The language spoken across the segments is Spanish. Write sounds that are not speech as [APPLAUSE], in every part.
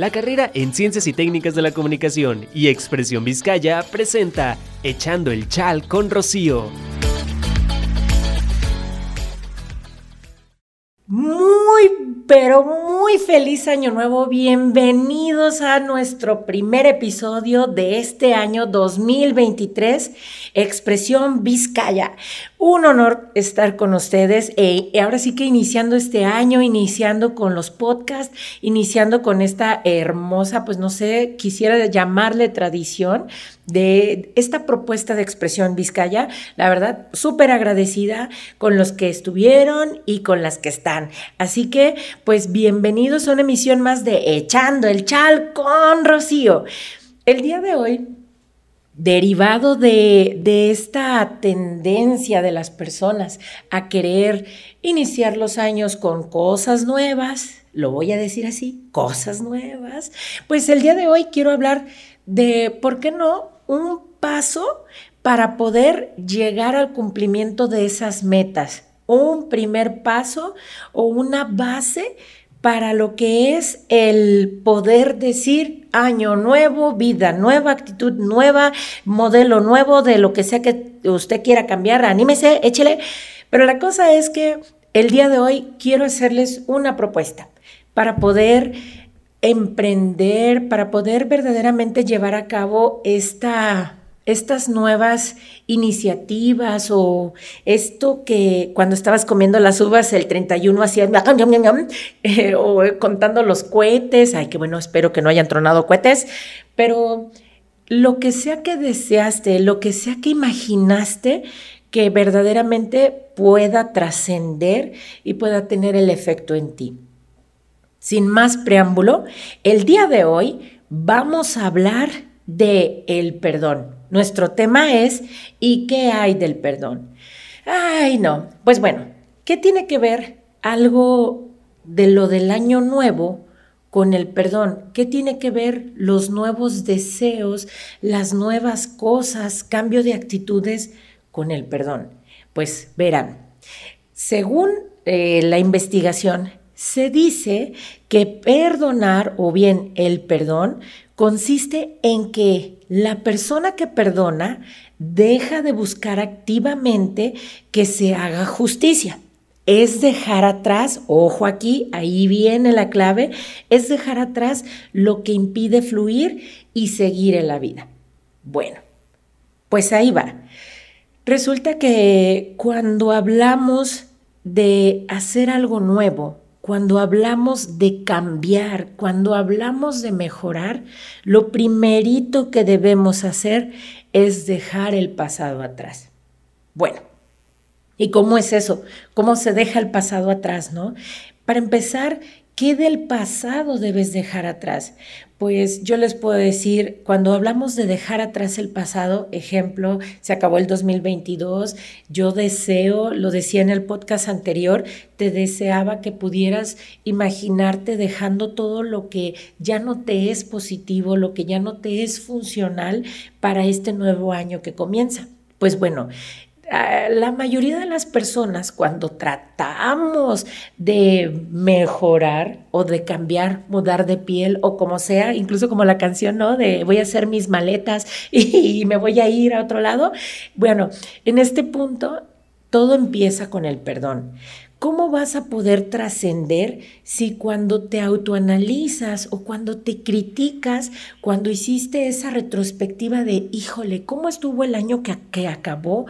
La carrera en Ciencias y Técnicas de la Comunicación y Expresión Vizcaya presenta Echando el Chal con Rocío. Muy, pero muy feliz año nuevo. Bienvenidos a nuestro primer episodio de este año 2023, Expresión Vizcaya. Un honor estar con ustedes y ahora sí que iniciando este año, iniciando con los podcasts, iniciando con esta hermosa, pues no sé, quisiera llamarle tradición de esta propuesta de expresión Vizcaya. La verdad, súper agradecida con los que estuvieron y con las que están. Así que, pues bienvenidos a una emisión más de Echando el Chal con Rocío. El día de hoy derivado de, esta tendencia de las personas a querer iniciar los años con cosas nuevas, lo voy a decir así, cosas nuevas, pues el día de hoy quiero hablar de, ¿por qué no?, un paso para poder llegar al cumplimiento de esas metas, un primer paso o una base para lo que es el poder decir año nuevo, vida nueva, actitud nueva, modelo nuevo de lo que sea que usted quiera cambiar, anímese, échele. Pero la cosa es que el día de hoy quiero hacerles una propuesta para poder emprender, para poder verdaderamente llevar a cabo esta estas nuevas iniciativas o esto que cuando estabas comiendo las uvas el 31 hacías eh, o contando los cohetes, ay, qué bueno, espero que no hayan tronado cohetes, pero lo que sea que deseaste, lo que sea que imaginaste, que verdaderamente pueda trascender y pueda tener el efecto en ti. Sin más preámbulo, el día de hoy vamos a hablar de el perdón. Nuestro tema es ¿y qué hay del perdón? Ay, no. Pues bueno, ¿qué tiene que ver algo de lo del año nuevo con el perdón? ¿Qué tiene que ver los nuevos deseos, las nuevas cosas, cambio de actitudes con el perdón? Pues verán, según eh, la investigación, se dice que perdonar o bien el perdón consiste en que la persona que perdona deja de buscar activamente que se haga justicia. Es dejar atrás, ojo aquí, ahí viene la clave, es dejar atrás lo que impide fluir y seguir en la vida. Bueno, pues ahí va. Resulta que cuando hablamos de hacer algo nuevo, cuando hablamos de cambiar, cuando hablamos de mejorar, lo primerito que debemos hacer es dejar el pasado atrás. Bueno, ¿y cómo es eso? ¿Cómo se deja el pasado atrás, no? Para empezar, ¿qué del pasado debes dejar atrás? Pues yo les puedo decir, cuando hablamos de dejar atrás el pasado, ejemplo, se acabó el 2022, yo deseo, lo decía en el podcast anterior, te deseaba que pudieras imaginarte dejando todo lo que ya no te es positivo, lo que ya no te es funcional para este nuevo año que comienza. Pues bueno, la mayoría de las personas cuando tratamos de mejorar o de cambiar, mudar de piel o como sea, incluso como la canción, ¿no? De voy a hacer mis maletas [LAUGHS] y, me voy a ir a otro lado. Bueno, en este punto todo empieza con el perdón. ¿Cómo vas a poder trascender si cuando te autoanalizas o cuando te criticas, cuando hiciste esa retrospectiva de, híjole, ¿cómo estuvo el año que, que acabó?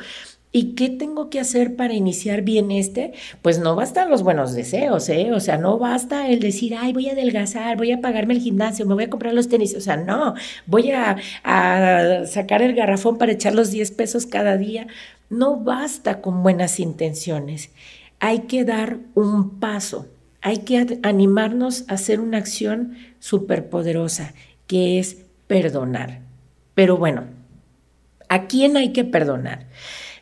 ¿Y qué tengo que hacer para iniciar bien este? Pues no bastan los buenos deseos, ¿eh? O sea, no basta el decir, ay, voy a adelgazar, voy a pagarme el gimnasio, me voy a comprar los tenis. O sea, no, voy a, a sacar el garrafón para echar los 10 pesos cada día. No basta con buenas intenciones. Hay que dar un paso. Hay que animarnos a hacer una acción superpoderosa, que es perdonar. Pero bueno, ¿a quién hay que perdonar?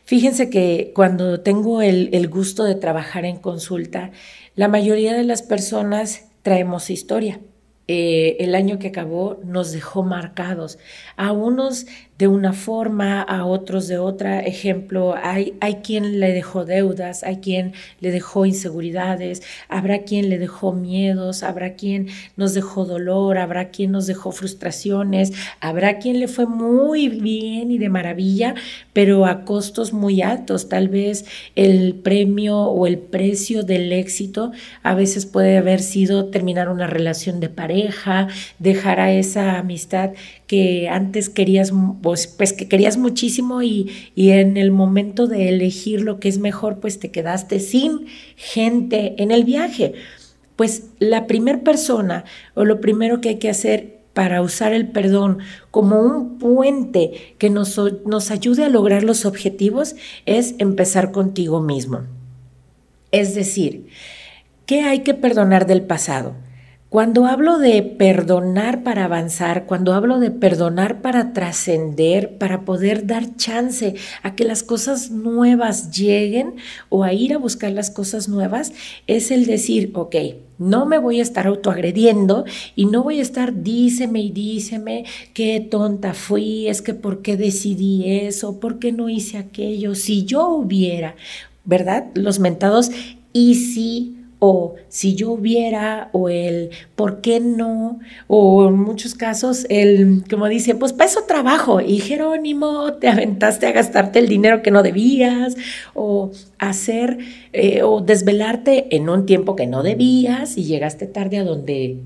Fíjense que cuando tengo el, gusto de trabajar en consulta, la mayoría de las personas traemos historia. Eh, el año que acabó nos dejó marcados. A unos de una forma, a otros de otra. Ejemplo, hay, hay quien le dejó deudas, hay quien le dejó inseguridades, habrá quien le dejó miedos, habrá quien nos dejó dolor, habrá quien nos dejó frustraciones, habrá quien le fue muy bien y de maravilla, pero a costos muy altos. Tal vez el premio o el precio del éxito a veces puede haber sido terminar una relación de pareja, dejar a esa amistad que antes querías, pues, pues, que querías muchísimo y, y en el momento de elegir lo que es mejor, pues te quedaste sin gente en el viaje. Pues la primera persona o lo primero que hay que hacer para usar el perdón como un puente que nos, nos ayude a lograr los objetivos es empezar contigo mismo. Es decir, ¿qué hay que perdonar del pasado? Cuando hablo de perdonar para avanzar, cuando hablo de perdonar para trascender, para poder dar chance a que las cosas nuevas lleguen o a ir a buscar las cosas nuevas, es el decir, ok, no me voy a estar autoagrediendo y no voy a estar díceme y díceme qué tonta fui, es que por qué decidí eso, por qué no hice aquello, si yo hubiera, ¿verdad? Los mentados y si o si yo hubiera, o el por qué no, o en muchos casos el, como dice, pues para eso trabajo, y Jerónimo, te aventaste a gastarte el dinero que no debías, o hacer, eh, o desvelarte en un tiempo que no debías y llegaste tarde a donde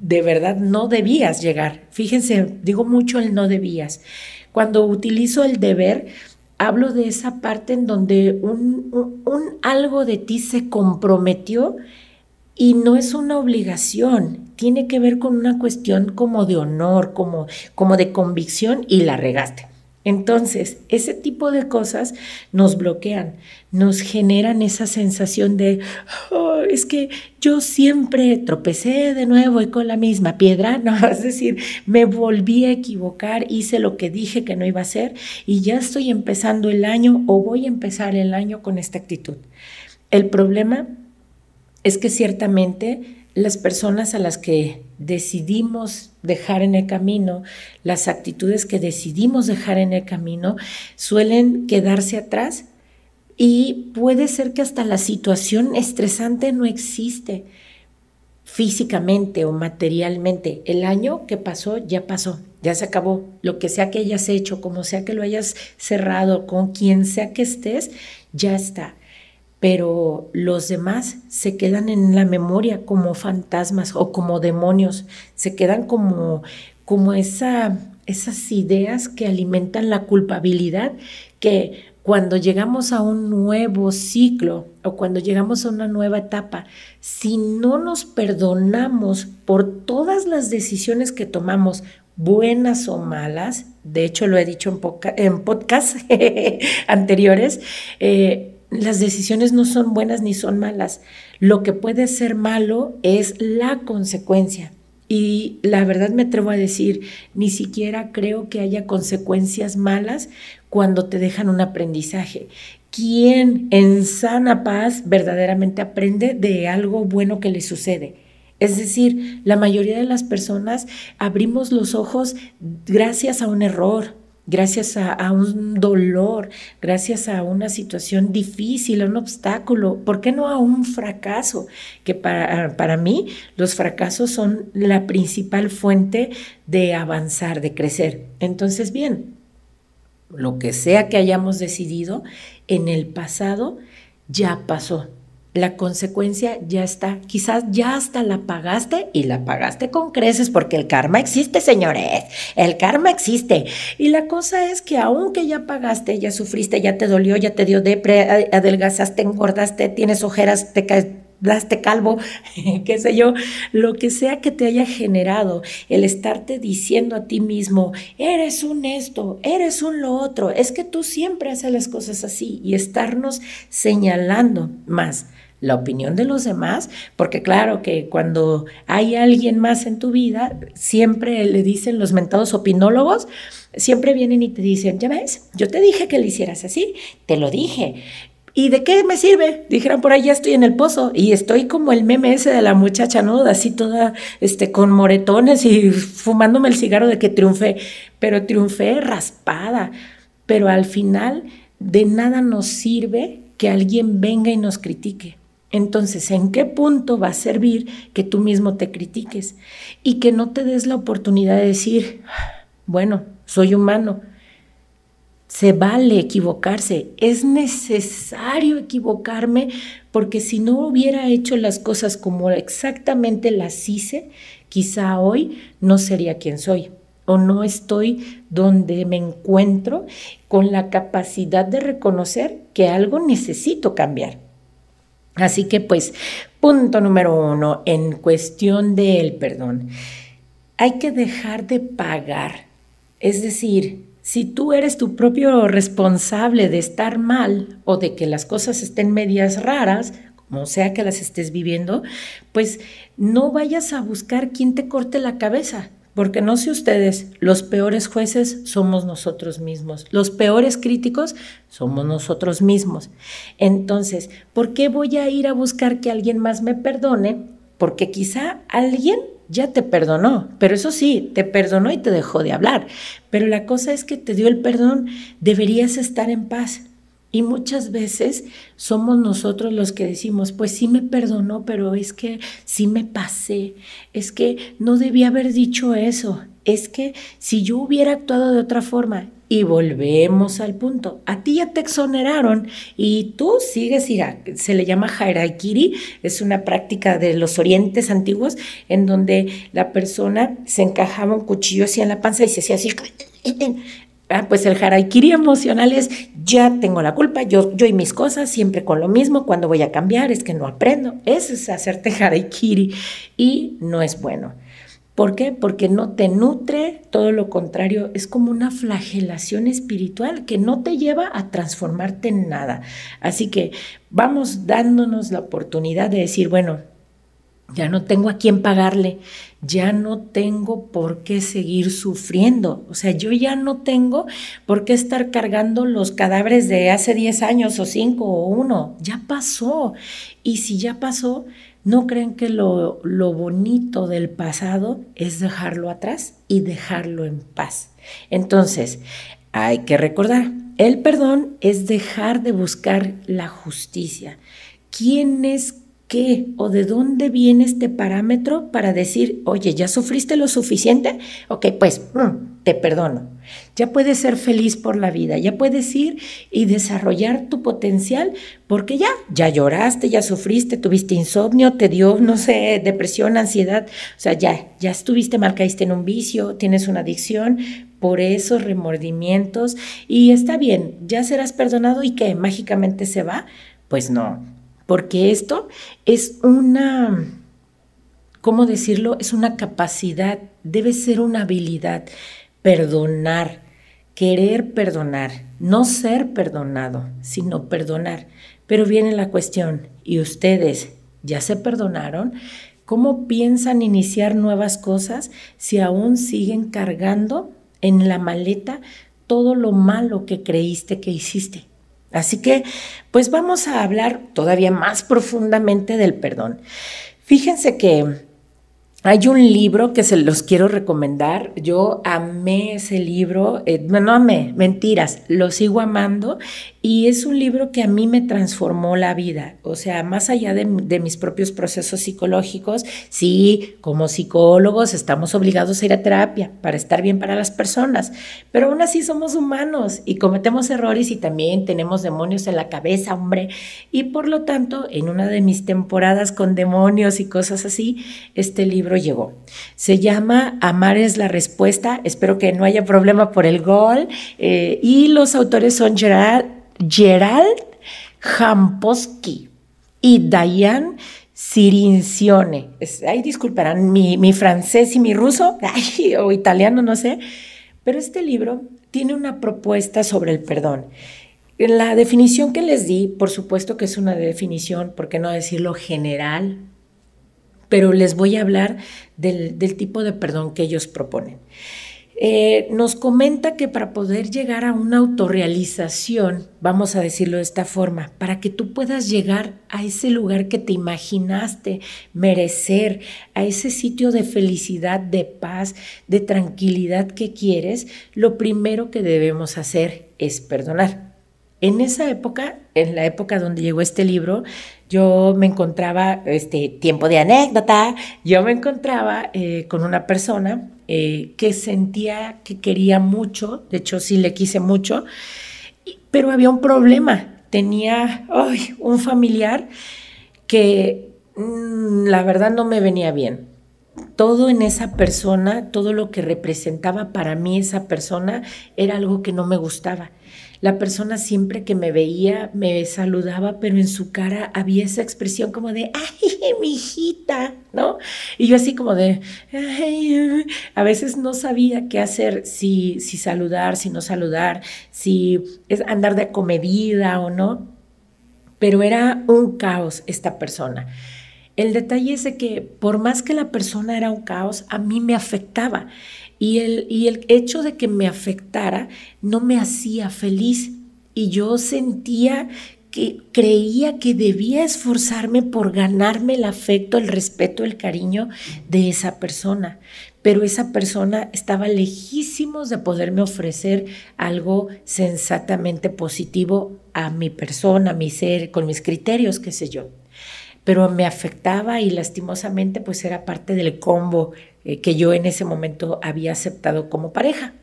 de verdad no debías llegar. Fíjense, digo mucho el no debías. Cuando utilizo el deber, hablo de esa parte en donde un, algo de ti se comprometió y no es una obligación, tiene que ver con una cuestión como de honor, como, como de convicción y la regaste. Entonces, ese tipo de cosas nos bloquean, nos generan esa sensación de, oh, es que yo siempre tropecé de nuevo y con la misma piedra, [LAUGHS] no, es decir, me volví a equivocar, hice lo que dije que no iba a hacer y ya estoy empezando el año o voy a empezar el año con esta actitud. El problema es que ciertamente las personas a las que decidimos dejar en el camino, las actitudes que decidimos dejar en el camino, suelen quedarse atrás y puede ser que hasta la situación estresante no existe físicamente o materialmente. El año que pasó ya pasó, ya se acabó. Lo que sea que hayas hecho, como sea que lo hayas cerrado, con quien sea que estés, ya está pero los demás se quedan en la memoria como fantasmas o como demonios, se quedan como, como esa, esas ideas que alimentan la culpabilidad que cuando llegamos a un nuevo ciclo o cuando llegamos a una nueva etapa, si no nos perdonamos por todas las decisiones que tomamos, buenas o malas, de hecho lo he dicho en, en podcasts [LAUGHS] anteriores, eh, las decisiones no son buenas ni son malas. Lo que puede ser malo es la consecuencia. Y la verdad me atrevo a decir, ni siquiera creo que haya consecuencias malas cuando te dejan un aprendizaje. ¿Quién en sana paz verdaderamente aprende de algo bueno que le sucede? Es decir, la mayoría de las personas abrimos los ojos gracias a un error, gracias a, un dolor, gracias a una situación difícil, a un obstáculo, ¿por qué no a un fracaso? Que para, para mí los fracasos son la principal fuente de avanzar, de crecer. Entonces, bien, lo que sea que hayamos decidido en el pasado, ya pasó la consecuencia ya está. Quizás ya hasta la pagaste y la pagaste con creces porque el karma existe, señores. El karma existe. Y la cosa es que aunque ya pagaste, ya sufriste, ya te dolió, ya te dio depre, adelgazaste, engordaste, tienes ojeras, te quedaste calvo, [LAUGHS] qué sé yo, lo que sea que te haya generado, el estarte diciendo a ti mismo, eres un esto, eres un lo otro, es que tú siempre haces las cosas así y estarnos señalando más la opinión de los demás, porque claro que cuando hay alguien más en tu vida, siempre le dicen los mentados opinólogos, siempre vienen y te dicen, ya ves, yo te dije que le hicieras así, te lo dije. ¿Y de qué me sirve? Dijeron por ahí, ya estoy en el pozo y estoy como el meme ese de la muchacha, ¿no? Así toda, este, con moretones y fumándome el cigarro de que triunfé, pero triunfé raspada. Pero al final de nada nos sirve que alguien venga y nos critique. Entonces, ¿en qué punto va a servir que tú mismo te critiques y que no te des la oportunidad de decir, bueno, soy humano, se vale equivocarse, es necesario equivocarme porque si no hubiera hecho las cosas como exactamente las hice, quizá hoy no sería quien soy o no estoy donde me encuentro con la capacidad de reconocer que algo necesito cambiar. Así que pues, punto número uno, en cuestión del perdón, hay que dejar de pagar. Es decir, si tú eres tu propio responsable de estar mal o de que las cosas estén medias raras, como sea que las estés viviendo, pues no vayas a buscar quien te corte la cabeza. Porque no sé ustedes, los peores jueces somos nosotros mismos, los peores críticos somos nosotros mismos. Entonces, ¿por qué voy a ir a buscar que alguien más me perdone? Porque quizá alguien ya te perdonó, pero eso sí, te perdonó y te dejó de hablar. Pero la cosa es que te dio el perdón, deberías estar en paz. Y muchas veces somos nosotros los que decimos, pues sí me perdonó, pero es que sí me pasé, es que no debía haber dicho eso, es que si yo hubiera actuado de otra forma, y volvemos al punto, a ti ya te exoneraron y tú sigues, se le llama Haraikiri, es una práctica de los orientes antiguos en donde la persona se encajaba un cuchillo así en la panza y se hacía así Ah, pues el haraikiri emocional es, ya tengo la culpa, yo, yo y mis cosas, siempre con lo mismo, cuando voy a cambiar es que no aprendo. Eso es hacerte [LAUGHS] haraikiri y no es bueno. ¿Por qué? Porque no te nutre, todo lo contrario, es como una flagelación espiritual que no te lleva a transformarte en nada. Así que vamos dándonos la oportunidad de decir, bueno, ya no tengo a quién pagarle, ya no tengo por qué seguir sufriendo. O sea, yo ya no tengo por qué estar cargando los cadáveres de hace 10 años o 5 o 1. Ya pasó. Y si ya pasó, ¿no creen que lo, lo bonito del pasado es dejarlo atrás y dejarlo en paz? Entonces, hay que recordar, el perdón es dejar de buscar la justicia. ¿Quién es qué o de dónde viene este parámetro para decir, oye, ¿ya sufriste lo suficiente? Ok, pues mm, te perdono. Ya puedes ser feliz por la vida, ya puedes ir y desarrollar tu potencial porque ya, ya lloraste, ya sufriste, tuviste insomnio, te dio, no sé, depresión, ansiedad, o sea, ya, ya estuviste mal, caíste en un vicio, tienes una adicción, por esos remordimientos y está bien, ya serás perdonado y que mágicamente se va. Pues no, porque esto es una, ¿cómo decirlo? Es una capacidad, debe ser una habilidad, perdonar, querer perdonar, no ser perdonado, sino perdonar. Pero viene la cuestión, ¿y ustedes ya se perdonaron? ¿Cómo piensan iniciar nuevas cosas si aún siguen cargando en la maleta todo lo malo que creíste que hiciste? Así que, pues vamos a hablar todavía más profundamente del perdón. Fíjense que hay un libro que se los quiero recomendar. Yo amé ese libro. Eh, no amé, mentiras, lo sigo amando. Y es un libro que a mí me transformó la vida. O sea, más allá de, mis propios procesos psicológicos, sí, como psicólogos estamos obligados a ir a terapia para estar bien para las personas. Pero aún así somos humanos y cometemos errores y también tenemos demonios en la cabeza, hombre. Y por lo tanto, en una de mis temporadas con demonios y cosas así, este libro llegó. Se llama Amar es la respuesta. Espero que no haya problema por el gol. Eh, y los autores son Gerald, Gerald Jamposki y Diane Sirincione. ay, disculparán mi, francés y mi ruso, [LAUGHS] o italiano, no sé. Pero este libro tiene una propuesta sobre el perdón. La definición que les di, por supuesto que es una definición, ¿por qué no decirlo general? pero les voy a hablar del, tipo de perdón que ellos proponen. Eh, nos comenta que para poder llegar a una autorrealización, vamos a decirlo de esta forma, para que tú puedas llegar a ese lugar que te imaginaste merecer, a ese sitio de felicidad, de paz, de tranquilidad que quieres, lo primero que debemos hacer es perdonar. En esa época, en la época donde llegó este libro, yo me encontraba, este tiempo de anécdota, yo me encontraba eh, con una persona eh, que sentía que quería mucho, de hecho sí le quise mucho, pero había un problema. Tenía un familiar que mm, la verdad no me venía bien. Todo en esa persona, todo lo que representaba para mí esa persona era algo que no me gustaba. La persona siempre que me veía me saludaba, pero en su cara había esa expresión como de, ay, mi hijita, ¿no? Y yo así como de, ay, a veces no sabía qué hacer, si, si saludar, si no saludar, si es andar de comedida o no. Pero era un caos esta persona. El detalle es que por más que la persona era un caos, a mí me afectaba. Y el, y el hecho de que me afectara no me hacía feliz. Y yo sentía que creía que debía esforzarme por ganarme el afecto, el respeto, el cariño de esa persona. Pero esa persona estaba lejísimos de poderme ofrecer algo sensatamente positivo a mi persona, a mi ser, con mis criterios, qué sé yo. Pero me afectaba y lastimosamente pues era parte del combo eh, que yo en ese momento había aceptado como pareja.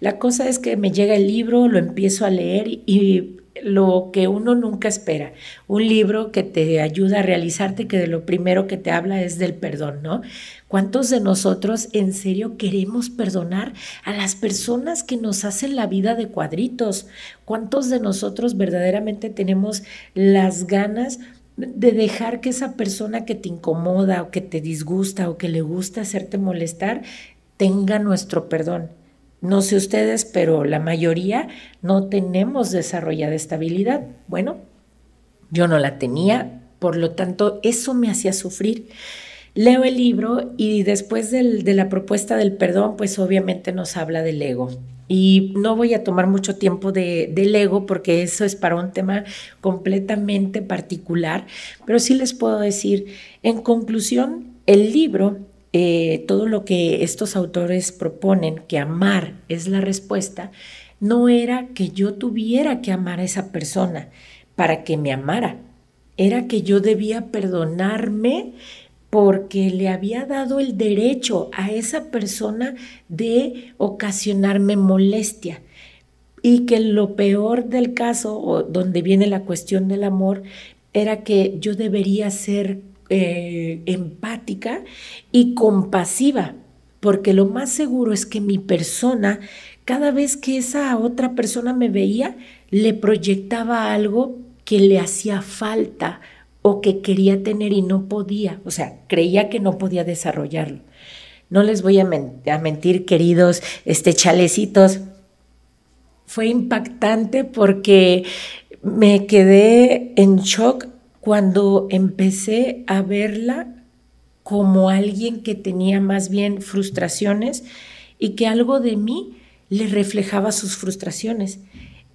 La cosa es que me llega el libro, lo empiezo a leer y, lo que uno nunca espera, un libro que te ayuda a realizarte, que de lo primero que te habla es del perdón, ¿no? ¿Cuántos de nosotros en serio queremos perdonar a las personas que nos hacen la vida de cuadritos? ¿Cuántos de nosotros verdaderamente tenemos las ganas de dejar que esa persona que te incomoda o que te disgusta o que le gusta hacerte molestar tenga nuestro perdón. No sé ustedes, pero la mayoría no tenemos desarrollada estabilidad. Bueno, yo no la tenía, por lo tanto, eso me hacía sufrir. Leo el libro y después de la propuesta del perdón, pues obviamente nos habla del ego. Y no voy a tomar mucho tiempo de, del ego porque eso es para un tema completamente particular, pero sí les puedo decir, en conclusión, el libro, eh, todo lo que estos autores proponen, que amar es la respuesta, no era que yo tuviera que amar a esa persona para que me amara, era que yo debía perdonarme porque le había dado el derecho a esa persona de ocasionarme molestia. Y que lo peor del caso, o donde viene la cuestión del amor, era que yo debería ser eh, empática y compasiva, porque lo más seguro es que mi persona, cada vez que esa otra persona me veía, le proyectaba algo que le hacía falta o que quería tener y no podía, o sea, creía que no podía desarrollarlo. No les voy a, mentir, queridos este, chalecitos, fue impactante porque me quedé en shock cuando empecé a verla como alguien que tenía más bien frustraciones y que algo de mí le reflejaba sus frustraciones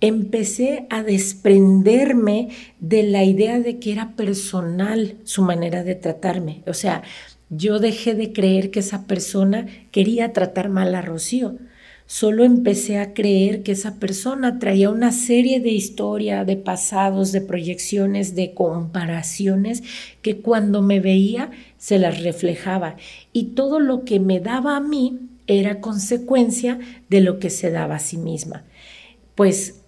empecé a desprenderme de la idea de que era personal su manera de tratarme. O sea, yo dejé de creer que esa persona quería tratar mal a Rocío. Solo empecé a creer que esa persona traía una serie de historia, de pasados, de proyecciones, de comparaciones que cuando me veía se las reflejaba. Y todo lo que me daba a mí era consecuencia de lo que se daba a sí misma. Pues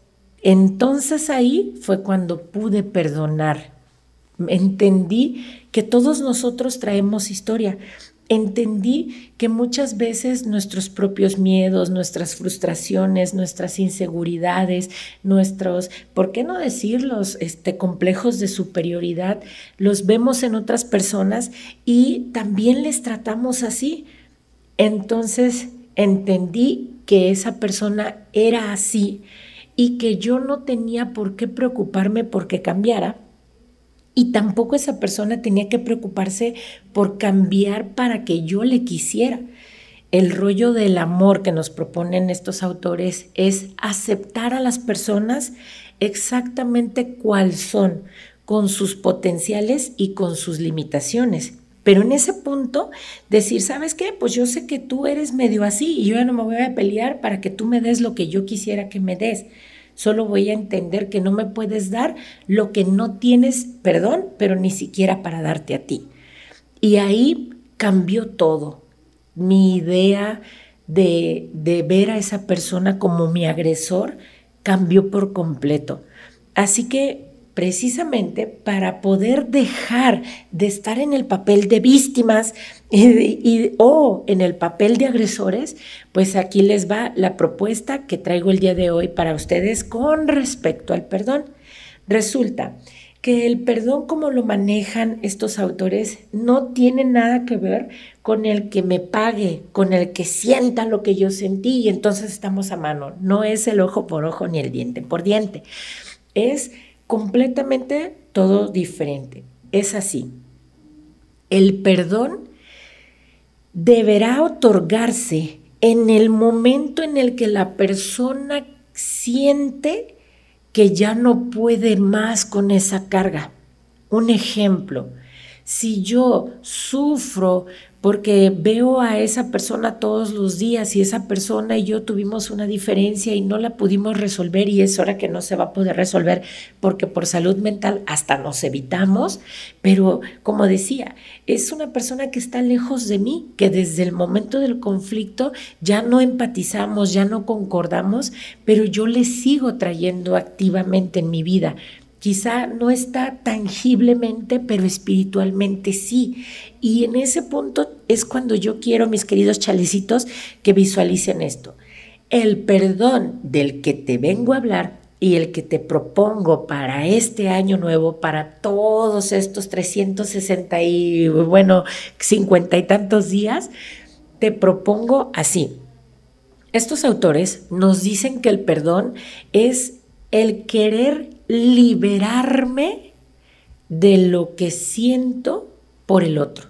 entonces ahí fue cuando pude perdonar. Entendí que todos nosotros traemos historia. Entendí que muchas veces nuestros propios miedos, nuestras frustraciones, nuestras inseguridades, nuestros, ¿por qué no decirlos, este, complejos de superioridad, los vemos en otras personas y también les tratamos así. Entonces entendí que esa persona era así y que yo no tenía por qué preocuparme porque cambiara y tampoco esa persona tenía que preocuparse por cambiar para que yo le quisiera. el rollo del amor que nos proponen estos autores es aceptar a las personas exactamente cuál son, con sus potenciales y con sus limitaciones. Pero en ese punto, decir, ¿sabes qué? Pues yo sé que tú eres medio así y yo ya no me voy a pelear para que tú me des lo que yo quisiera que me des. Solo voy a entender que no me puedes dar lo que no tienes, perdón, pero ni siquiera para darte a ti. Y ahí cambió todo. Mi idea de, de ver a esa persona como mi agresor cambió por completo. Así que precisamente para poder dejar de estar en el papel de víctimas y, o en el papel de agresores, pues aquí les va la propuesta que traigo el día de hoy para ustedes con respecto al perdón. Resulta que el perdón como lo manejan estos autores no tiene nada que ver con el que me pague, con el que sienta lo que yo sentí y entonces estamos a mano. No es el ojo por ojo ni el diente por diente. Es completamente todo diferente. Es así. El perdón deberá otorgarse en el momento en el que la persona siente que ya no puede más con esa carga. Un ejemplo, si yo sufro porque veo a esa persona todos los días y esa persona y yo tuvimos una diferencia y no la pudimos resolver y es hora que no se va a poder resolver porque por salud mental hasta nos evitamos, pero como decía, es una persona que está lejos de mí, que desde el momento del conflicto ya no empatizamos, ya no concordamos, pero yo le sigo trayendo activamente en mi vida Quizá no está tangiblemente, pero espiritualmente sí. Y en ese punto es cuando yo quiero, mis queridos chalecitos, que visualicen esto. El perdón del que te vengo a hablar y el que te propongo para este año nuevo, para todos estos 360 y, bueno, 50 y tantos días, te propongo así. Estos autores nos dicen que el perdón es el querer liberarme de lo que siento por el otro.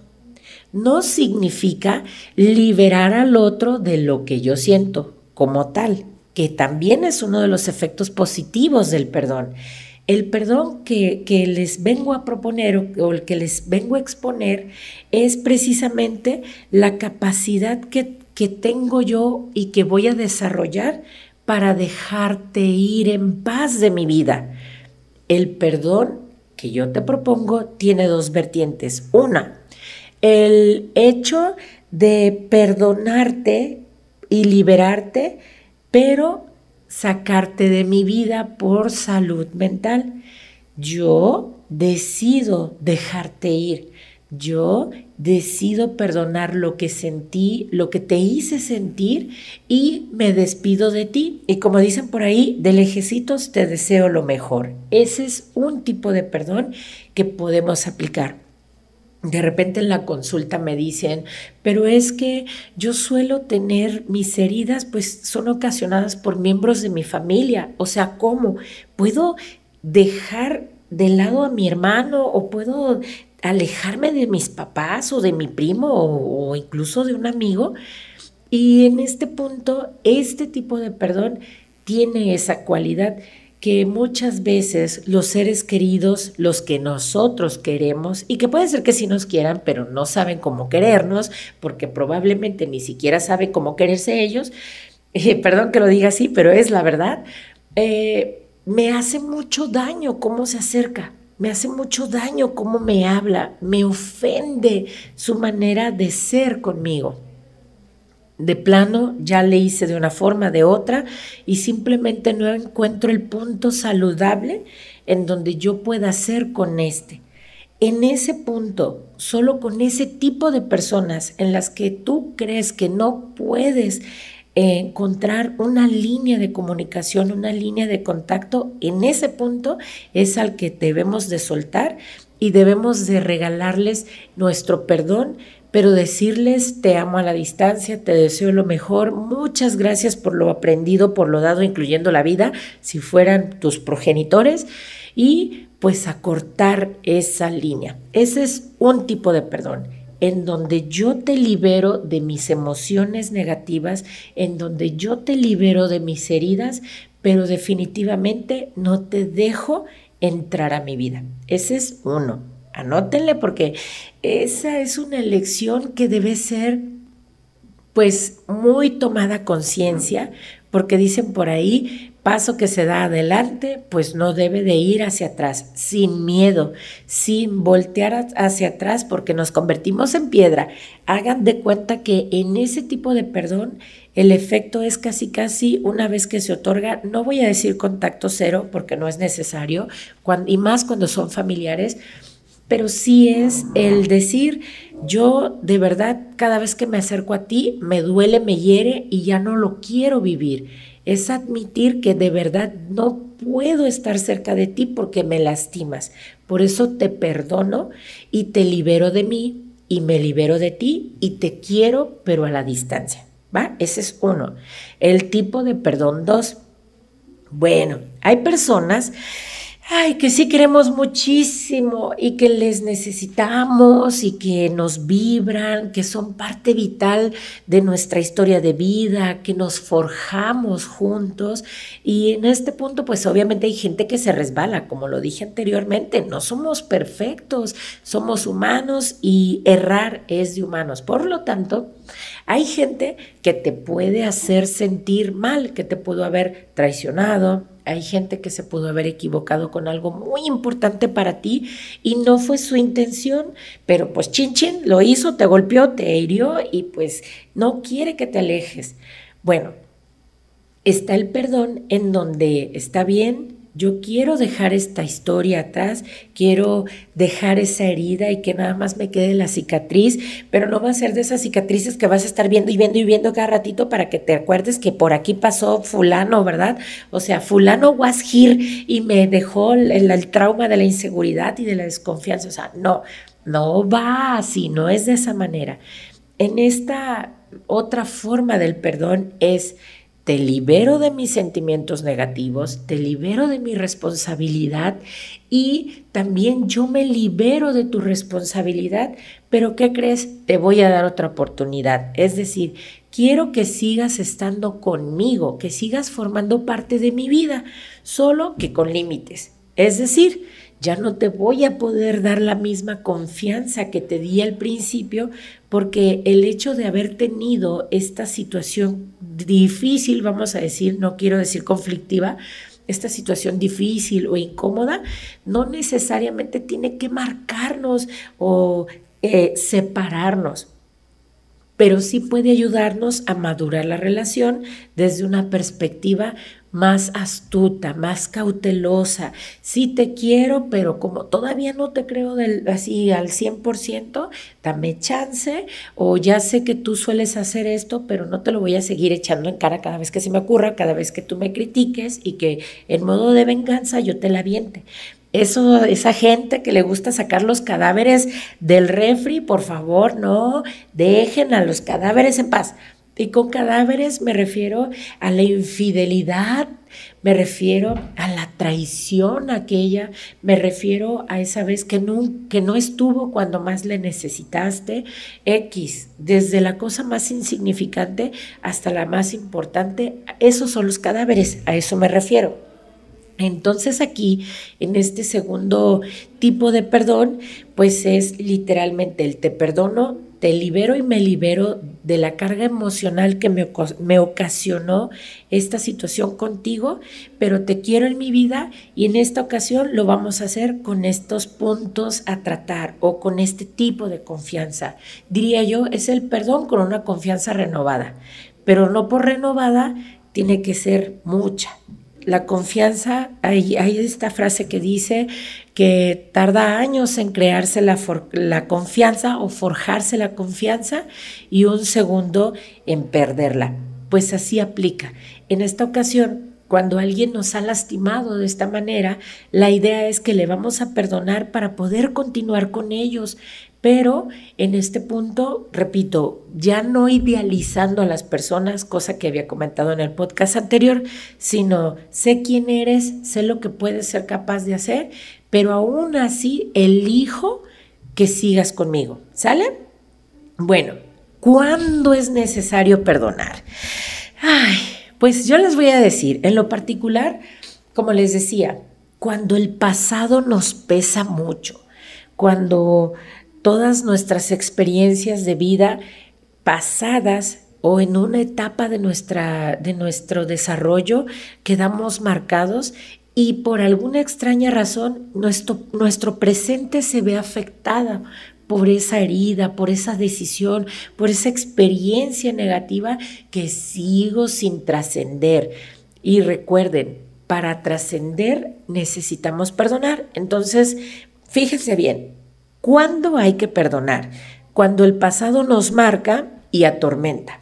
No significa liberar al otro de lo que yo siento como tal, que también es uno de los efectos positivos del perdón. El perdón que, les vengo a proponer o, el que les vengo a exponer es precisamente la capacidad que, que tengo yo y que voy a desarrollar para dejarte ir en paz de mi vida. El perdón que yo te propongo tiene dos vertientes. Una, el hecho de perdonarte y liberarte, pero sacarte de mi vida por salud mental. Yo decido dejarte ir. Yo decido perdonar lo que sentí, lo que te hice sentir y me despido de ti. Y como dicen por ahí, de lejecitos te deseo lo mejor. Ese es un tipo de perdón que podemos aplicar. De repente en la consulta me dicen, pero es que yo suelo tener mis heridas, pues son ocasionadas por miembros de mi familia. O sea, ¿cómo? ¿Puedo dejar de lado a mi hermano o puedo alejarme de mis papás o de mi primo o, incluso de un amigo. Y en este punto, este tipo de perdón tiene esa cualidad que muchas veces los seres queridos, los que nosotros queremos, y que puede ser que sí nos quieran, pero no saben cómo querernos, porque probablemente ni siquiera saben cómo quererse ellos, [LAUGHS] eh, perdón que lo diga así, pero es la verdad, eh, me hace mucho daño cómo se acerca. Me hace mucho daño cómo me habla, me ofende su manera de ser conmigo. De plano ya le hice de una forma, de otra, y simplemente no encuentro el punto saludable en donde yo pueda ser con este. En ese punto, solo con ese tipo de personas en las que tú crees que no puedes encontrar una línea de comunicación, una línea de contacto, en ese punto es al que debemos de soltar y debemos de regalarles nuestro perdón, pero decirles te amo a la distancia, te deseo lo mejor, muchas gracias por lo aprendido, por lo dado, incluyendo la vida, si fueran tus progenitores, y pues acortar esa línea. Ese es un tipo de perdón. En donde yo te libero de mis emociones negativas, en donde yo te libero de mis heridas, pero definitivamente no te dejo entrar a mi vida. Ese es uno. Anótenle porque esa es una elección que debe ser pues muy tomada conciencia, porque dicen por ahí, paso que se da adelante, pues no debe de ir hacia atrás, sin miedo, sin voltear hacia atrás, porque nos convertimos en piedra. Hagan de cuenta que en ese tipo de perdón, el efecto es casi, casi una vez que se otorga, no voy a decir contacto cero, porque no es necesario, y más cuando son familiares, pero sí es el decir, yo de verdad cada vez que me acerco a ti me duele, me hiere y ya no lo quiero vivir. Es admitir que de verdad no puedo estar cerca de ti porque me lastimas. Por eso te perdono y te libero de mí y me libero de ti y te quiero pero a la distancia. ¿Va? Ese es uno. El tipo de perdón dos. Bueno, hay personas ay, que sí queremos muchísimo y que les necesitamos y que nos vibran, que son parte vital de nuestra historia de vida, que nos forjamos juntos. Y en este punto, pues obviamente hay gente que se resbala, como lo dije anteriormente, no somos perfectos, somos humanos y errar es de humanos. Por lo tanto, hay gente que te puede hacer sentir mal, que te pudo haber traicionado, hay gente que se pudo haber equivocado con algo muy importante para ti y no fue su intención, pero pues chin chin lo hizo, te golpeó, te hirió y pues no quiere que te alejes. Bueno, está el perdón en donde está bien, yo quiero dejar esta historia atrás, quiero dejar esa herida y que nada más me quede la cicatriz, pero no va a ser de esas cicatrices que vas a estar viendo y viendo y viendo cada ratito para que te acuerdes que por aquí pasó fulano, ¿verdad? O sea, fulano was here y me dejó el, el trauma de la inseguridad y de la desconfianza. O sea, no, no va así, no es de esa manera. En esta otra forma del perdón es te libero de mis sentimientos negativos, te libero de mi responsabilidad y también yo me libero de tu responsabilidad, pero ¿qué crees? Te voy a dar otra oportunidad. Es decir, quiero que sigas estando conmigo, que sigas formando parte de mi vida, solo que con límites. Es decir, ya no te voy a poder dar la misma confianza que te di al principio porque el hecho de haber tenido esta situación difícil, vamos a decir, no quiero decir conflictiva, esta situación difícil o incómoda, no necesariamente tiene que marcarnos o eh, separarnos pero sí puede ayudarnos a madurar la relación desde una perspectiva más astuta, más cautelosa. Sí te quiero, pero como todavía no te creo así al 100%, dame chance o ya sé que tú sueles hacer esto, pero no te lo voy a seguir echando en cara cada vez que se me ocurra, cada vez que tú me critiques y que en modo de venganza yo te la aviente. Eso, esa gente que le gusta sacar los cadáveres del refri, por favor, no, dejen a los cadáveres en paz. Y con cadáveres me refiero a la infidelidad, me refiero a la traición aquella, me refiero a esa vez que no, que no estuvo cuando más le necesitaste, X, desde la cosa más insignificante hasta la más importante, esos son los cadáveres, a eso me refiero. Entonces aquí, en este segundo tipo de perdón, pues es literalmente el te perdono, te libero y me libero de la carga emocional que me, ocasionó esta situación contigo, pero te quiero en mi vida y en esta ocasión lo vamos a hacer con estos puntos a tratar o con este tipo de confianza. Diría yo, es el perdón con una confianza renovada, pero no por renovada tiene que ser mucha la confianza, hay, esta frase que dice que tarda años en crearse la, confianza o forjarse la confianza y un segundo en perderla. Pues así aplica. En esta ocasión, cuando alguien nos ha lastimado de esta manera, la idea es que le vamos a perdonar para poder continuar con ellos, pero en este punto, repito, ya no idealizando a las personas, cosa que había comentado en el podcast anterior, sino sé quién eres, sé lo que puedes ser capaz de hacer, pero aún así elijo que sigas conmigo. ¿Sale? Bueno, ¿cuándo es necesario perdonar? Ay, pues yo les voy a decir, en lo particular, como les decía, cuando el pasado nos pesa mucho, cuando todas nuestras experiencias de vida pasadas o en una etapa de, nuestra, de nuestro desarrollo quedamos marcados y por alguna extraña razón nuestro, nuestro presente se ve afectada por esa herida, por esa decisión, por esa experiencia negativa que sigo sin trascender. Y recuerden, para trascender necesitamos perdonar. Entonces, fíjense bien, ¿cuándo hay que perdonar? Cuando el pasado nos marca y atormenta.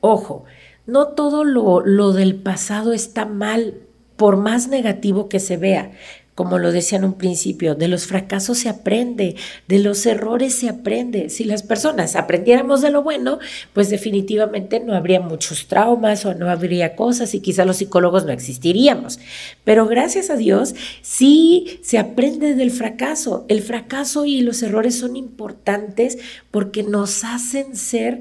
Ojo, no todo lo, lo del pasado está mal, por más negativo que se vea como lo decía en un principio, de los fracasos se aprende, de los errores se aprende. Si las personas aprendiéramos de lo bueno, pues definitivamente no habría muchos traumas o no habría cosas y quizá los psicólogos no existiríamos. Pero gracias a Dios sí se aprende del fracaso. El fracaso y los errores son importantes porque nos hacen ser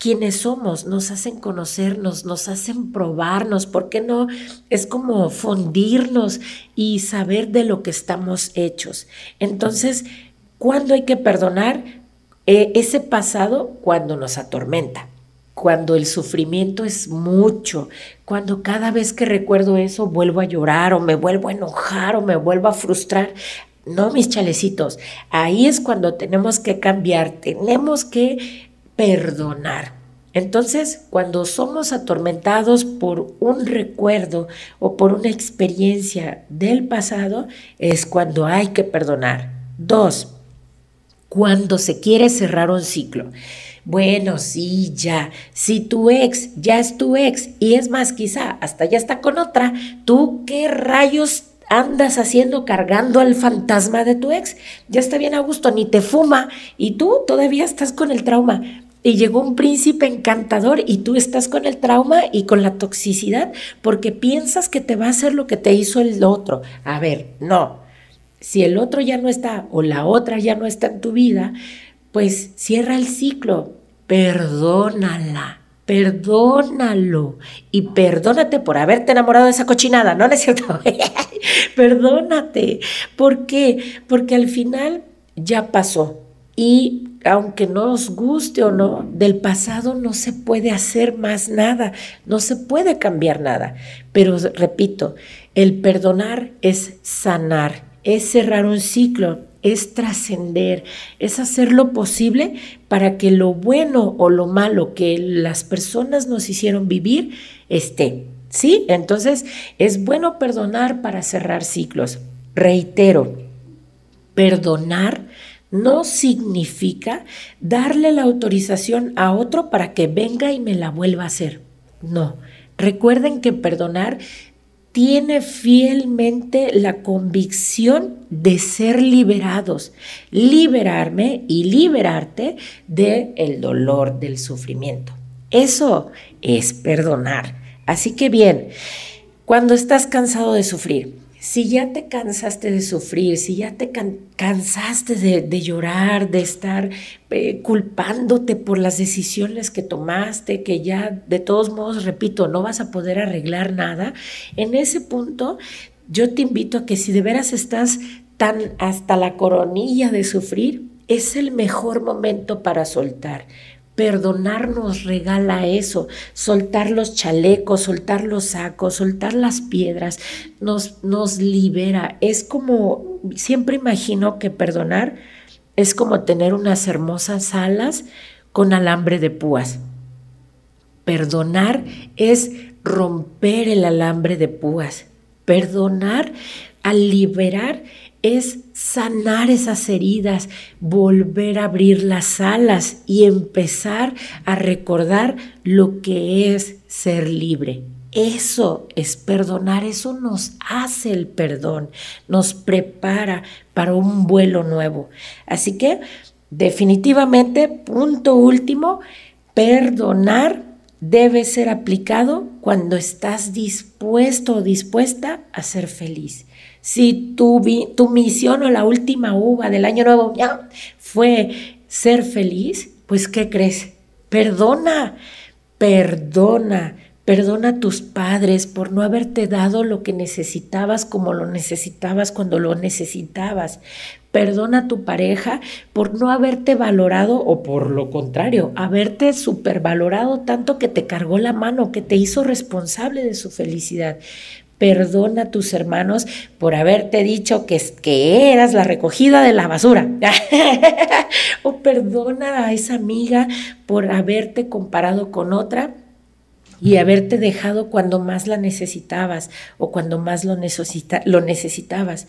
quienes somos, nos hacen conocernos, nos hacen probarnos, ¿por qué no? Es como fundirnos y saber de lo que estamos hechos. Entonces, ¿cuándo hay que perdonar eh, ese pasado? Cuando nos atormenta, cuando el sufrimiento es mucho, cuando cada vez que recuerdo eso vuelvo a llorar o me vuelvo a enojar o me vuelvo a frustrar. No, mis chalecitos, ahí es cuando tenemos que cambiar, tenemos que perdonar. Entonces, cuando somos atormentados por un recuerdo o por una experiencia del pasado, es cuando hay que perdonar. Dos, cuando se quiere cerrar un ciclo. Bueno, sí, ya. Si tu ex ya es tu ex y es más, quizá hasta ya está con otra, ¿tú qué rayos andas haciendo cargando al fantasma de tu ex? Ya está bien a gusto, ni te fuma y tú todavía estás con el trauma y llegó un príncipe encantador y tú estás con el trauma y con la toxicidad porque piensas que te va a hacer lo que te hizo el otro. A ver, no. Si el otro ya no está o la otra ya no está en tu vida, pues cierra el ciclo, perdónala, perdónalo y perdónate por haberte enamorado de esa cochinada, ¿no, ¿No es cierto? [LAUGHS] Perdónate. ¿Por qué? Porque al final ya pasó y aunque nos guste o no, del pasado no se puede hacer más nada, no se puede cambiar nada. Pero repito, el perdonar es sanar, es cerrar un ciclo, es trascender, es hacer lo posible para que lo bueno o lo malo que las personas nos hicieron vivir esté. ¿Sí? Entonces es bueno perdonar para cerrar ciclos. Reitero, perdonar no significa darle la autorización a otro para que venga y me la vuelva a hacer. No. Recuerden que perdonar tiene fielmente la convicción de ser liberados, liberarme y liberarte del el dolor, del sufrimiento. Eso es perdonar. Así que bien, cuando estás cansado de sufrir, si ya te cansaste de sufrir, si ya te cansaste de, llorar, de estar eh, culpándote por las decisiones que tomaste, que ya de todos modos, repito, no vas a poder arreglar nada, en ese punto yo te invito a que si de veras estás tan hasta la coronilla de sufrir, es el mejor momento para soltar Perdonar nos regala eso, soltar los chalecos, soltar los sacos, soltar las piedras, nos, nos libera. Es como, siempre imagino que perdonar es como tener unas hermosas alas con alambre de púas. Perdonar es romper el alambre de púas. Perdonar al liberar es sanar esas heridas, volver a abrir las alas y empezar a recordar lo que es ser libre. Eso es perdonar, eso nos hace el perdón, nos prepara para un vuelo nuevo. Así que definitivamente, punto último, perdonar debe ser aplicado cuando estás dispuesto o dispuesta a ser feliz. Si tu, tu misión o la última uva del año nuevo fue ser feliz, Pues, ¿qué crees? Perdona, perdona, perdona a tus padres por no haberte dado lo que necesitabas como lo necesitabas cuando lo necesitabas. Perdona a tu pareja por no haberte valorado o por lo contrario, haberte supervalorado tanto que te cargó la mano, que te hizo responsable de su felicidad. Perdona a tus hermanos por haberte dicho que, que eras la recogida de la basura. [LAUGHS] o perdona a esa amiga por haberte comparado con otra y haberte dejado cuando más la necesitabas o cuando más lo, lo necesitabas.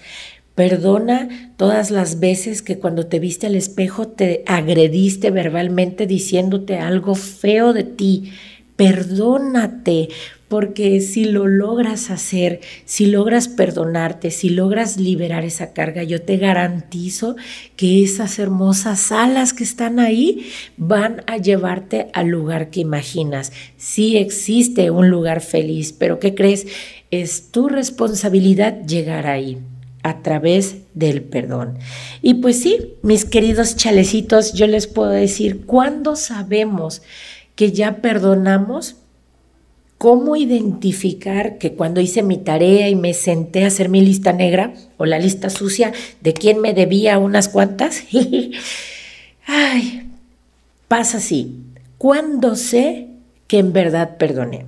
Perdona todas las veces que cuando te viste al espejo te agrediste verbalmente diciéndote algo feo de ti. Perdónate, porque si lo logras hacer, si logras perdonarte, si logras liberar esa carga, yo te garantizo que esas hermosas alas que están ahí van a llevarte al lugar que imaginas. Sí existe un lugar feliz, pero ¿qué crees? Es tu responsabilidad llegar ahí a través del perdón. Y pues sí, mis queridos chalecitos, yo les puedo decir, ¿cuándo sabemos que ya perdonamos? ¿Cómo identificar que cuando hice mi tarea y me senté a hacer mi lista negra o la lista sucia de quién me debía unas cuantas? [LAUGHS] Ay, pasa así. ¿Cuándo sé que en verdad perdoné?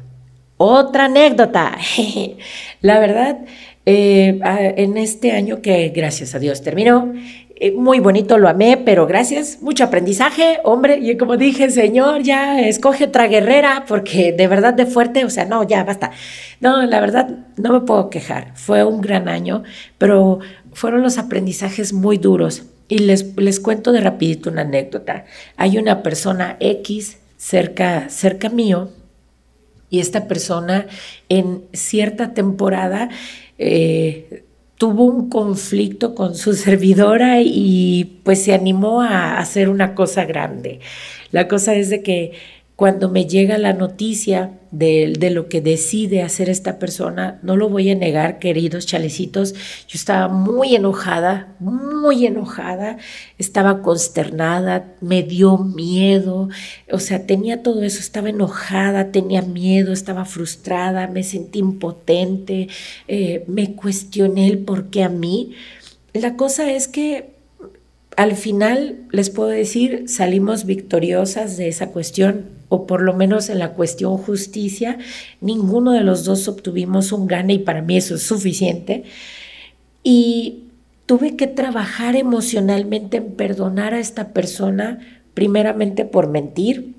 Otra anécdota. [LAUGHS] La verdad, eh, en este año que gracias a Dios terminó, eh, muy bonito, lo amé, pero gracias, mucho aprendizaje, hombre, y como dije, señor, ya escoge otra guerrera, porque de verdad de fuerte, o sea, no, ya basta. No, la verdad, no me puedo quejar, fue un gran año, pero fueron los aprendizajes muy duros. Y les, les cuento de rapidito una anécdota. Hay una persona X cerca, cerca mío, y esta persona en cierta temporada eh, tuvo un conflicto con su [LAUGHS] servidora y pues se animó a hacer una cosa grande. La cosa es de que cuando me llega la noticia de, lo que decide hacer esta persona, no lo voy a negar, queridos chalecitos, yo estaba muy enojada, muy enojada, estaba consternada, me dio miedo, o sea, tenía todo eso, estaba enojada, tenía miedo, estaba frustrada, me sentí impotente, eh, me cuestioné el por qué a mí. La cosa es que al final les puedo decir, salimos victoriosas de esa cuestión, o por lo menos en la cuestión justicia, ninguno de los dos obtuvimos un gane y para mí eso es suficiente. Y tuve que trabajar emocionalmente en perdonar a esta persona, primeramente por mentir,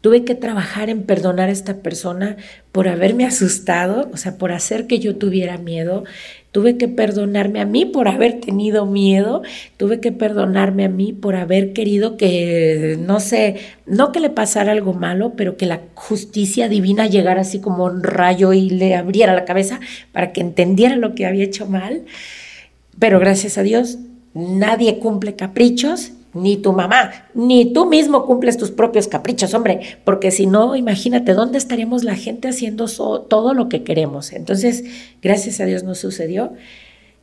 Tuve que trabajar en perdonar a esta persona por haberme asustado, o sea, por hacer que yo tuviera miedo. Tuve que perdonarme a mí por haber tenido miedo. Tuve que perdonarme a mí por haber querido que, no sé, no que le pasara algo malo, pero que la justicia divina llegara así como un rayo y le abriera la cabeza para que entendiera lo que había hecho mal. Pero gracias a Dios, nadie cumple caprichos ni tu mamá, ni tú mismo cumples tus propios caprichos, hombre, porque si no, imagínate dónde estaríamos la gente haciendo todo lo que queremos. Entonces, gracias a Dios no sucedió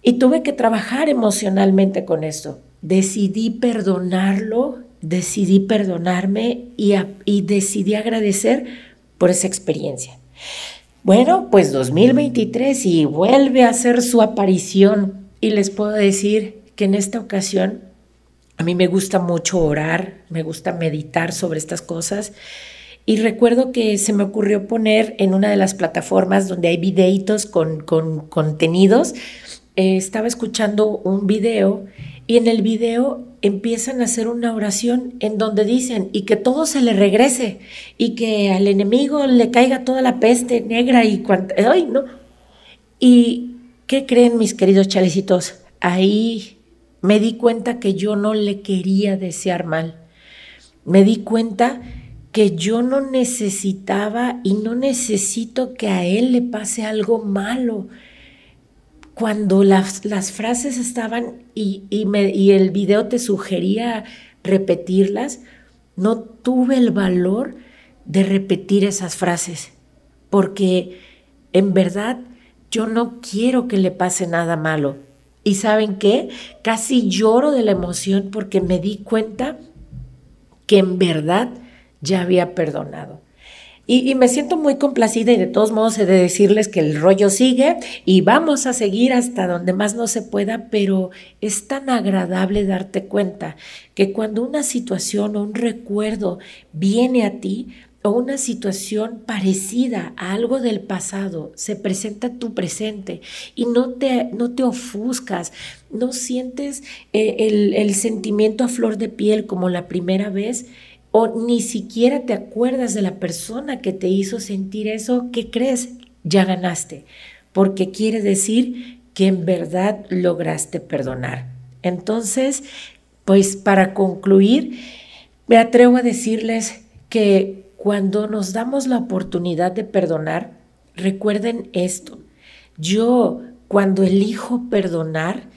y tuve que trabajar emocionalmente con esto. Decidí perdonarlo, decidí perdonarme y, y decidí agradecer por esa experiencia. Bueno, pues 2023 y vuelve a hacer su aparición y les puedo decir que en esta ocasión a mí me gusta mucho orar, me gusta meditar sobre estas cosas. Y recuerdo que se me ocurrió poner en una de las plataformas donde hay videitos con, con contenidos, eh, estaba escuchando un video y en el video empiezan a hacer una oración en donde dicen y que todo se le regrese y que al enemigo le caiga toda la peste negra y cuanto, ay, no. ¿Y qué creen mis queridos chalecitos? Ahí me di cuenta que yo no le quería desear mal. Me di cuenta que yo no necesitaba y no necesito que a él le pase algo malo. Cuando las, las frases estaban y, y, me, y el video te sugería repetirlas, no tuve el valor de repetir esas frases, porque en verdad yo no quiero que le pase nada malo. Y saben qué? Casi lloro de la emoción porque me di cuenta que en verdad ya había perdonado. Y, me siento muy complacida y de todos modos he de decirles que el rollo sigue y vamos a seguir hasta donde más no se pueda, pero es tan agradable darte cuenta que cuando una situación o un recuerdo viene a ti, o una situación parecida a algo del pasado se presenta tu presente y no te, no te ofuscas, no sientes eh, el, el sentimiento a flor de piel como la primera vez, o ni siquiera te acuerdas de la persona que te hizo sentir eso, ¿qué crees? Ya ganaste, porque quiere decir que en verdad lograste perdonar. Entonces, pues para concluir, me atrevo a decirles que cuando nos damos la oportunidad de perdonar, recuerden esto, yo cuando elijo perdonar,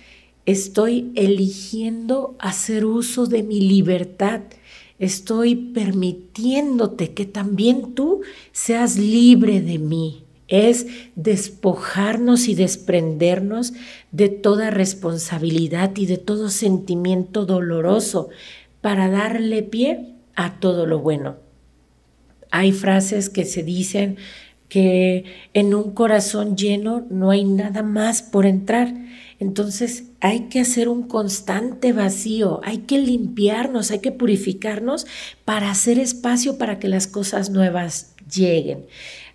estoy eligiendo hacer uso de mi libertad estoy permitiéndote que también tú seas libre de mí. Es despojarnos y desprendernos de toda responsabilidad y de todo sentimiento doloroso para darle pie a todo lo bueno. Hay frases que se dicen que en un corazón lleno no hay nada más por entrar. Entonces hay que hacer un constante vacío, hay que limpiarnos, hay que purificarnos para hacer espacio para que las cosas nuevas lleguen.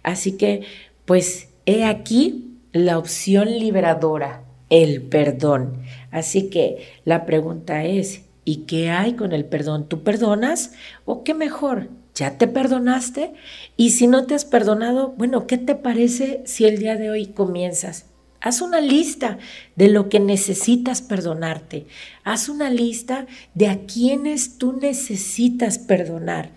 Así que, pues, he aquí la opción liberadora, el perdón. Así que la pregunta es, ¿y qué hay con el perdón? ¿Tú perdonas? ¿O qué mejor? ¿Ya te perdonaste? Y si no te has perdonado, bueno, ¿qué te parece si el día de hoy comienzas? Haz una lista de lo que necesitas perdonarte. Haz una lista de a quienes tú necesitas perdonar.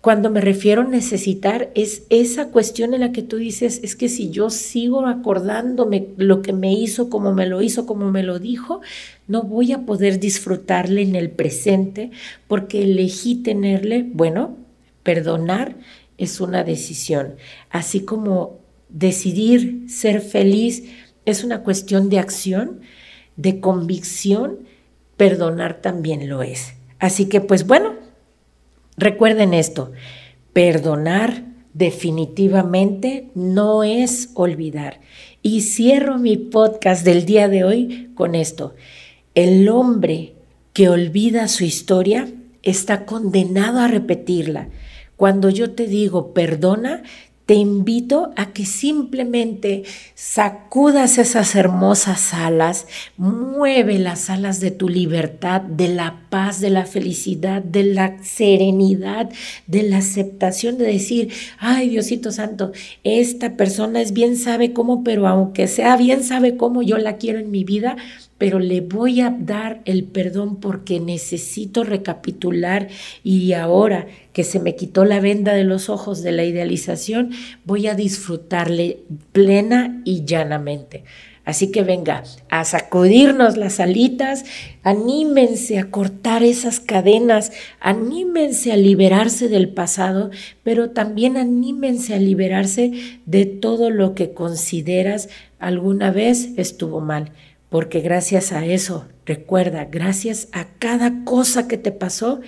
Cuando me refiero a necesitar, es esa cuestión en la que tú dices, es que si yo sigo acordándome lo que me hizo, como me lo hizo, como me lo dijo, no voy a poder disfrutarle en el presente porque elegí tenerle, bueno, perdonar es una decisión, así como decidir ser feliz es una cuestión de acción, de convicción, perdonar también lo es. Así que pues bueno, recuerden esto, perdonar definitivamente no es olvidar. Y cierro mi podcast del día de hoy con esto. El hombre que olvida su historia está condenado a repetirla. Cuando yo te digo perdona, te invito a que simplemente sacudas esas hermosas alas, mueve las alas de tu libertad, de la paz, de la felicidad, de la serenidad, de la aceptación de decir, ay Diosito Santo, esta persona es bien sabe cómo, pero aunque sea bien sabe cómo yo la quiero en mi vida, pero le voy a dar el perdón porque necesito recapitular y ahora que se me quitó la venda de los ojos de la idealización, voy a disfrutarle plena y llanamente. Así que venga, a sacudirnos las alitas, anímense a cortar esas cadenas, anímense a liberarse del pasado, pero también anímense a liberarse de todo lo que consideras alguna vez estuvo mal porque gracias a eso, recuerda, gracias a cada cosa que te pasó,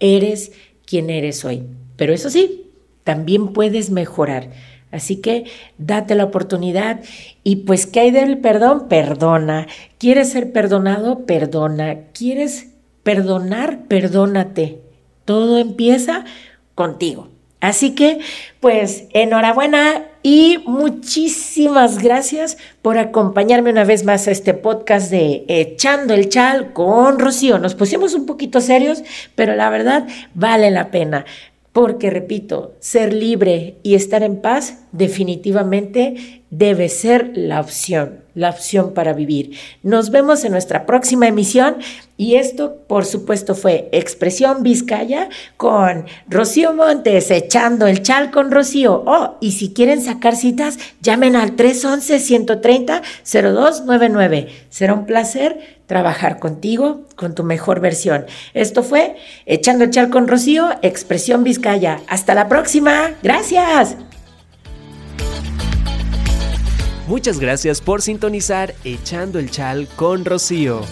eres quien eres hoy. Pero eso sí, también puedes mejorar. Así que date la oportunidad y pues ¿qué hay del perdón? Perdona. ¿Quieres ser perdonado? Perdona. ¿Quieres perdonar? Perdónate. Todo empieza contigo. Así que, pues, enhorabuena y muchísimas gracias por acompañarme una vez más a este podcast de Echando el Chal con Rocío. Nos pusimos un poquito serios, pero la verdad vale la pena. Porque, repito, ser libre y estar en paz definitivamente debe ser la opción, la opción para vivir. Nos vemos en nuestra próxima emisión y esto, por supuesto, fue Expresión Vizcaya con Rocío Montes, echando el chal con Rocío. Oh, y si quieren sacar citas, llamen al 311-130-0299. Será un placer trabajar contigo con tu mejor versión. Esto fue Echando el chal con Rocío, Expresión Vizcaya. Hasta la próxima. Gracias. Muchas gracias por sintonizar Echando el Chal con Rocío.